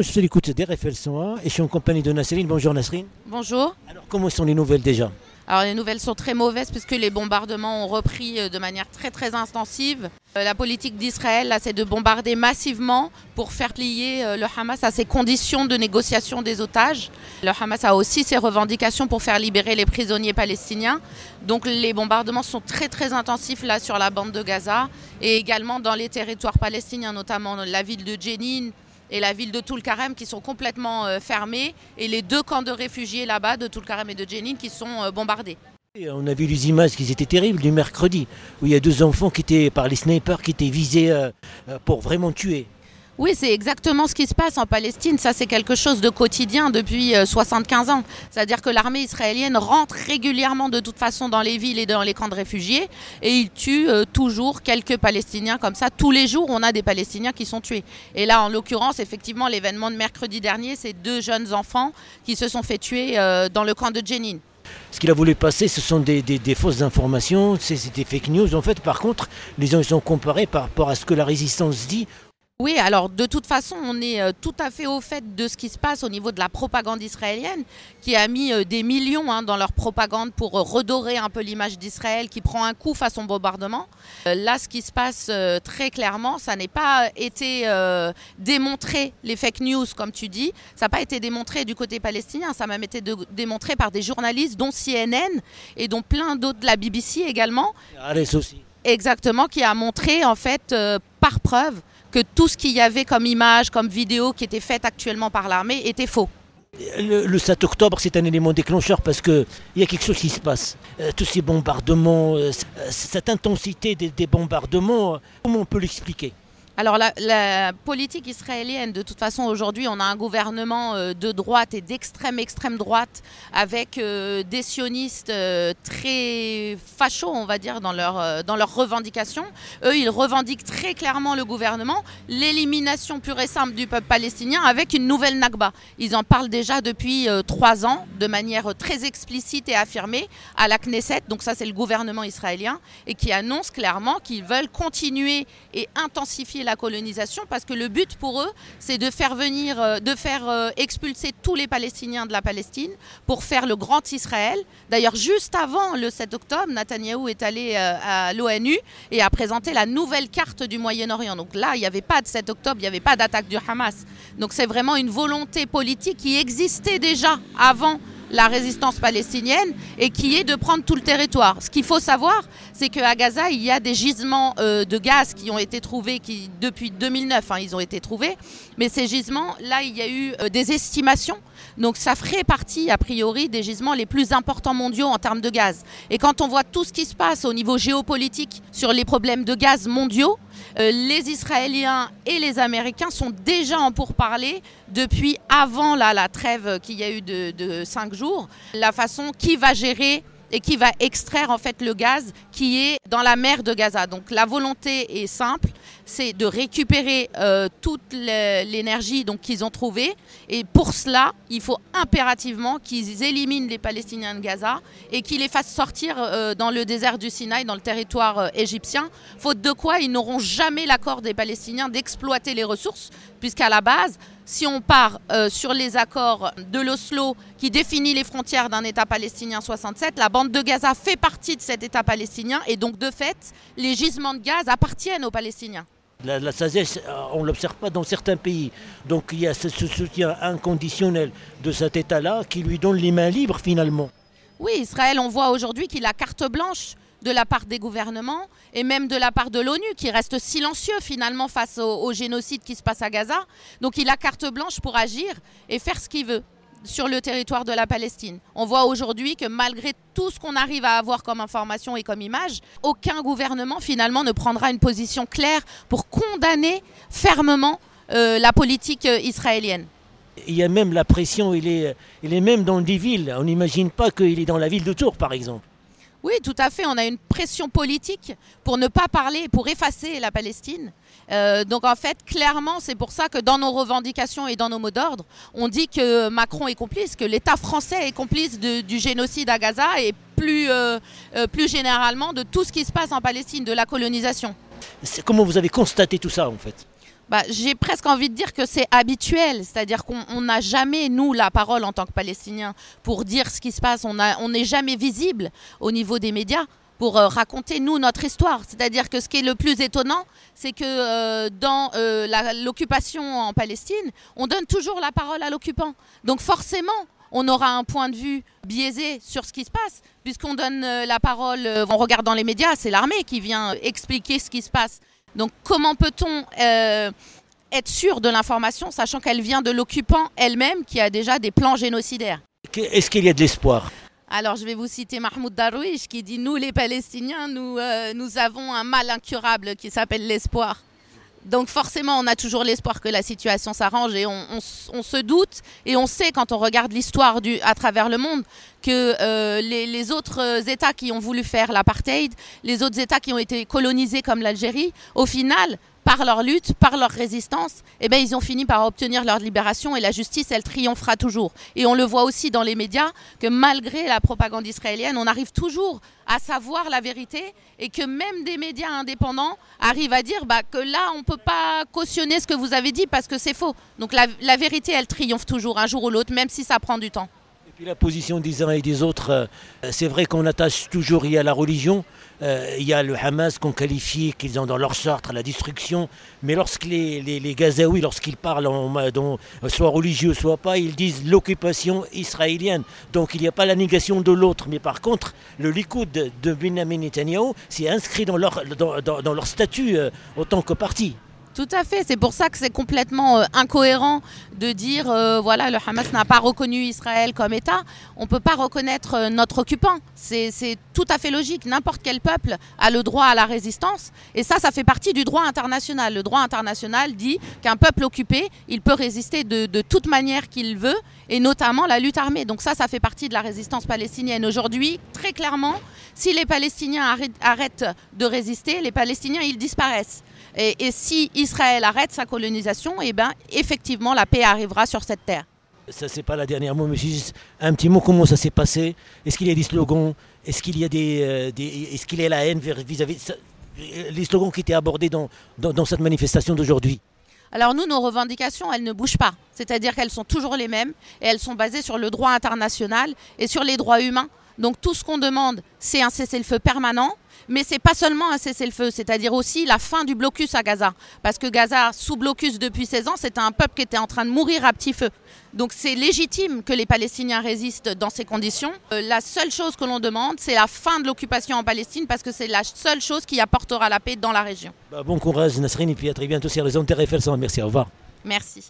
je suis à l'écoute d'RFL 101 et je suis en compagnie de Nasrine. Bonjour Nasrine. Bonjour. Alors comment sont les nouvelles déjà? Alors les nouvelles sont très mauvaises puisque les bombardements ont repris euh, de manière très très intensive. Euh, la politique d'Israël, là, c'est de bombarder massivement pour faire plier euh, le Hamas à ses conditions de négociation des otages. Le Hamas a aussi ses revendications pour faire libérer les prisonniers palestiniens. Donc les bombardements sont très très intensifs là sur la bande de Gaza et également dans les territoires palestiniens, notamment la ville de Jenin et la ville de Toulkarem qui sont complètement euh, fermées et les deux camps de réfugiés là-bas de Toulkarem et de Jenin qui sont euh, bombardés. on a vu les images qui étaient terribles du mercredi où il y a deux enfants qui étaient par les snipers qui étaient visés euh, pour vraiment tuer. Oui, c'est exactement ce qui se passe en Palestine. Ça, c'est quelque chose de quotidien depuis 75 euh, ans. C'est-à-dire que l'armée israélienne rentre régulièrement de toute façon dans les villes et dans les camps de réfugiés et il tue euh, toujours quelques Palestiniens comme ça. Tous les jours, on a des Palestiniens qui sont tués. Et là, en l'occurrence, effectivement, l'événement de mercredi dernier, c'est deux jeunes enfants qui se sont fait tuer euh, dans le camp de Jenin. Ce qu'il a voulu passer, ce sont des, fausses informations, c'est des fake news. En fait, par contre, les gens ils sont comparés par rapport à ce que la résistance dit oui, alors de toute façon, on est euh, tout à fait au fait de ce qui se passe au niveau de la propagande israélienne, qui a mis euh, des millions hein, dans leur propagande pour euh, redorer un peu l'image d'Israël, qui prend un coup face au bombardement. Là, ce qui se passe très clairement, ça n'est pas été démontré, les fake news, comme tu dis, ça n'a pas été démontré du côté palestinien, ça a même été démontré par des journalistes, dont CNN et dont plein d'autres, de la BBC également. aussi. Exactement, qui a montré en fait par preuve que tout ce qu'il y avait comme image, comme vidéo qui était faite actuellement par l'armée était faux. Le, 7 octobre, c'est un élément déclencheur parce qu'il y a quelque chose qui se passe. Euh, tous ces bombardements, euh, cette intensité des bombardements, comment on peut l'expliquer? Alors la, politique israélienne, de toute façon aujourd'hui, on a un gouvernement euh, de droite et d'extrême extrême droite avec euh, des sionistes euh, très fachos, on va dire, dans, leur, dans leurs revendications. Eux, ils revendiquent très clairement le gouvernement, l'élimination pure et simple du peuple palestinien avec une nouvelle Nakba. Ils en parlent déjà depuis trois ans de manière très explicite et affirmée à la Knesset, donc ça c'est le gouvernement israélien, et qui annonce clairement qu'ils veulent continuer et intensifier la colonisation parce que le but pour eux, c'est de faire venir, euh, de faire euh, expulser tous les Palestiniens de la Palestine pour faire le grand Israël. D'ailleurs, juste avant le 7 octobre, Netanyahou est allé euh, à l'ONU et a présenté la nouvelle carte du Moyen-Orient. Donc là, il n'y avait pas de 7 octobre, il n'y avait pas d'attaque du Hamas. Donc c'est vraiment une volonté politique qui existait déjà avant la résistance palestinienne et qui est de prendre tout le territoire. Ce qu'il faut savoir, c'est qu'à Gaza, il y a des gisements euh, de gaz qui ont été trouvés qui, depuis 2009, hein, ils ont été trouvés. Mais ces gisements, là, il y a eu euh, des estimations. Donc ça ferait partie, a priori, des gisements les plus importants mondiaux en termes de gaz. Et quand on voit tout ce qui se passe au niveau géopolitique sur les problèmes de gaz mondiaux, euh, les Israéliens et les Américains sont déjà en pourparlers depuis avant la trêve qu'il y a eu de, de cinq jours. La façon qui va gérer et qui va extraire en fait le gaz qui est dans la mer de Gaza. Donc la volonté est simple, c'est de récupérer euh, toute l'énergie donc qu'ils ont trouvée et pour cela, il faut impérativement qu'ils éliminent les Palestiniens de Gaza et qu'ils les fassent sortir euh, dans le désert du Sinaï, dans le territoire euh, égyptien, faute de quoi ils n'auront jamais l'accord des Palestiniens d'exploiter les ressources puisqu'à la base, si on part euh, sur les accords de l'Oslo qui définit les frontières d'un État palestinien 67, la bande de Gaza fait partie de cet État palestinien et donc de fait, les gisements de gaz appartiennent aux Palestiniens. La, la sagesse, euh, on ne l'observe pas dans certains pays. Donc il y a ce soutien inconditionnel de cet État-là qui lui donne les mains libres finalement. Oui, Israël, on voit aujourd'hui qu'il a carte blanche de la part des gouvernements et même de la part de l'ONU qui reste silencieux finalement face au, génocide qui se passe à Gaza. Donc il a carte blanche pour agir et faire ce qu'il veut sur le territoire de la Palestine. On voit aujourd'hui que malgré tout ce qu'on arrive à avoir comme information et comme image, aucun gouvernement finalement ne prendra une position claire pour condamner fermement euh, la politique euh, israélienne. Il y a même la pression, il est, il est même dans des villes. On n'imagine pas qu'il est dans la ville de Tours, par exemple. Oui, tout à fait. On a une pression politique pour ne pas parler, pour effacer la Palestine. Euh, donc en fait, clairement, c'est pour ça que dans nos revendications et dans nos mots d'ordre, on dit que Macron est complice, que l'État français est complice du génocide à Gaza et plus, euh, euh, plus généralement de tout ce qui se passe en Palestine, de la colonisation. Comment vous avez constaté tout ça en fait? Bah, J'ai presque envie de dire que c'est habituel, c'est-à-dire qu'on n'a jamais, nous, la parole en tant que Palestiniens pour dire ce qui se passe. On n'est jamais visible au niveau des médias pour euh, raconter, nous, notre histoire. C'est-à-dire que ce qui est le plus étonnant, c'est que euh, dans euh, l'occupation en Palestine, on donne toujours la parole à l'occupant. Donc forcément, on aura un point de vue biaisé sur ce qui se passe, puisqu'on donne la parole, en regardant les médias, c'est l'armée qui vient expliquer ce qui se passe. Donc comment peut-on être sûr de l'information, sachant qu'elle vient de l'occupant elle-même qui a déjà des plans génocidaires? Est-ce qu'il y a de l'espoir? Alors je vais vous citer Mahmoud Darwish qui dit Nous les Palestiniens, nous, euh, nous avons un mal incurable qui s'appelle l'espoir. Donc forcément, on a toujours l'espoir que la situation s'arrange et on, se doute et on sait quand on regarde l'histoire à travers le monde que euh, les, les, autres États qui ont voulu faire l'apartheid, les autres États qui ont été colonisés comme l'Algérie, au final, par leur lutte, par leur résistance, eh ben, ils ont fini par obtenir leur libération et la justice, elle triomphera toujours. Et on le voit aussi dans les médias que malgré la propagande israélienne, on arrive toujours à savoir la vérité et que même des médias indépendants arrivent à dire bah, que là, on ne peut pas cautionner ce que vous avez dit parce que c'est faux. Donc la, la vérité, elle triomphe toujours un jour ou l'autre, même si ça prend du temps. La position des uns et des autres, euh, c'est vrai qu'on attache toujours il y a la religion, euh, il y a le Hamas qu'on qualifie, qu'ils ont dans leur charte la destruction, mais lorsque les, les, Gazaouis, lorsqu'ils parlent, soit religieux, soit pas, ils disent l'occupation israélienne. Donc il n'y a pas la négation de l'autre, mais par contre, le Likoud de Benjamin Netanyahu, c'est inscrit dans leur, dans, leur statut euh, autant que parti. Tout à fait, c'est pour ça que c'est complètement euh, incohérent de dire euh, voilà le Hamas n'a pas reconnu Israël comme État. On ne peut pas reconnaître euh, notre occupant. C'est tout à fait logique. N'importe quel peuple a le droit à la résistance et ça, ça fait partie du droit international. Le droit international dit qu'un peuple occupé, il peut résister de, de toute manière qu'il veut et notamment la lutte armée. Donc ça, ça fait partie de la résistance palestinienne. Aujourd'hui, très clairement, si les Palestiniens arrêtent de résister, les Palestiniens, ils disparaissent. Et, si Israël arrête sa colonisation, eh ben, effectivement, la paix arrivera sur cette terre. Ça, c'est pas la dernière mot, monsieur. Un petit mot, comment ça s'est passé Est-ce qu'il y a des slogans? Est-ce qu'il y a des, euh, est-ce qu'il y a la haine vis-à-vis les slogans qui étaient abordés dans, dans, cette manifestation d'aujourd'hui alors nous, nos revendications, elles ne bougent pas. C'est-à-dire qu'elles sont toujours les mêmes et elles sont basées sur le droit international et sur les droits humains. Donc tout ce qu'on demande, c'est un cessez-le-feu permanent, mais c'est pas seulement un cessez-le-feu, c'est-à-dire aussi la fin du blocus à Gaza. Parce que Gaza, sous blocus depuis 16 ans, c'était un peuple qui était en train de mourir à petit feu. Donc c'est légitime que les Palestiniens résistent dans ces conditions. Euh, la seule chose que l'on demande, c'est la fin de l'occupation en Palestine, parce que c'est la seule chose qui apportera la paix dans la région. Bah, bon courage Nasrin, et puis à très bientôt sur les Merci, au revoir. Merci.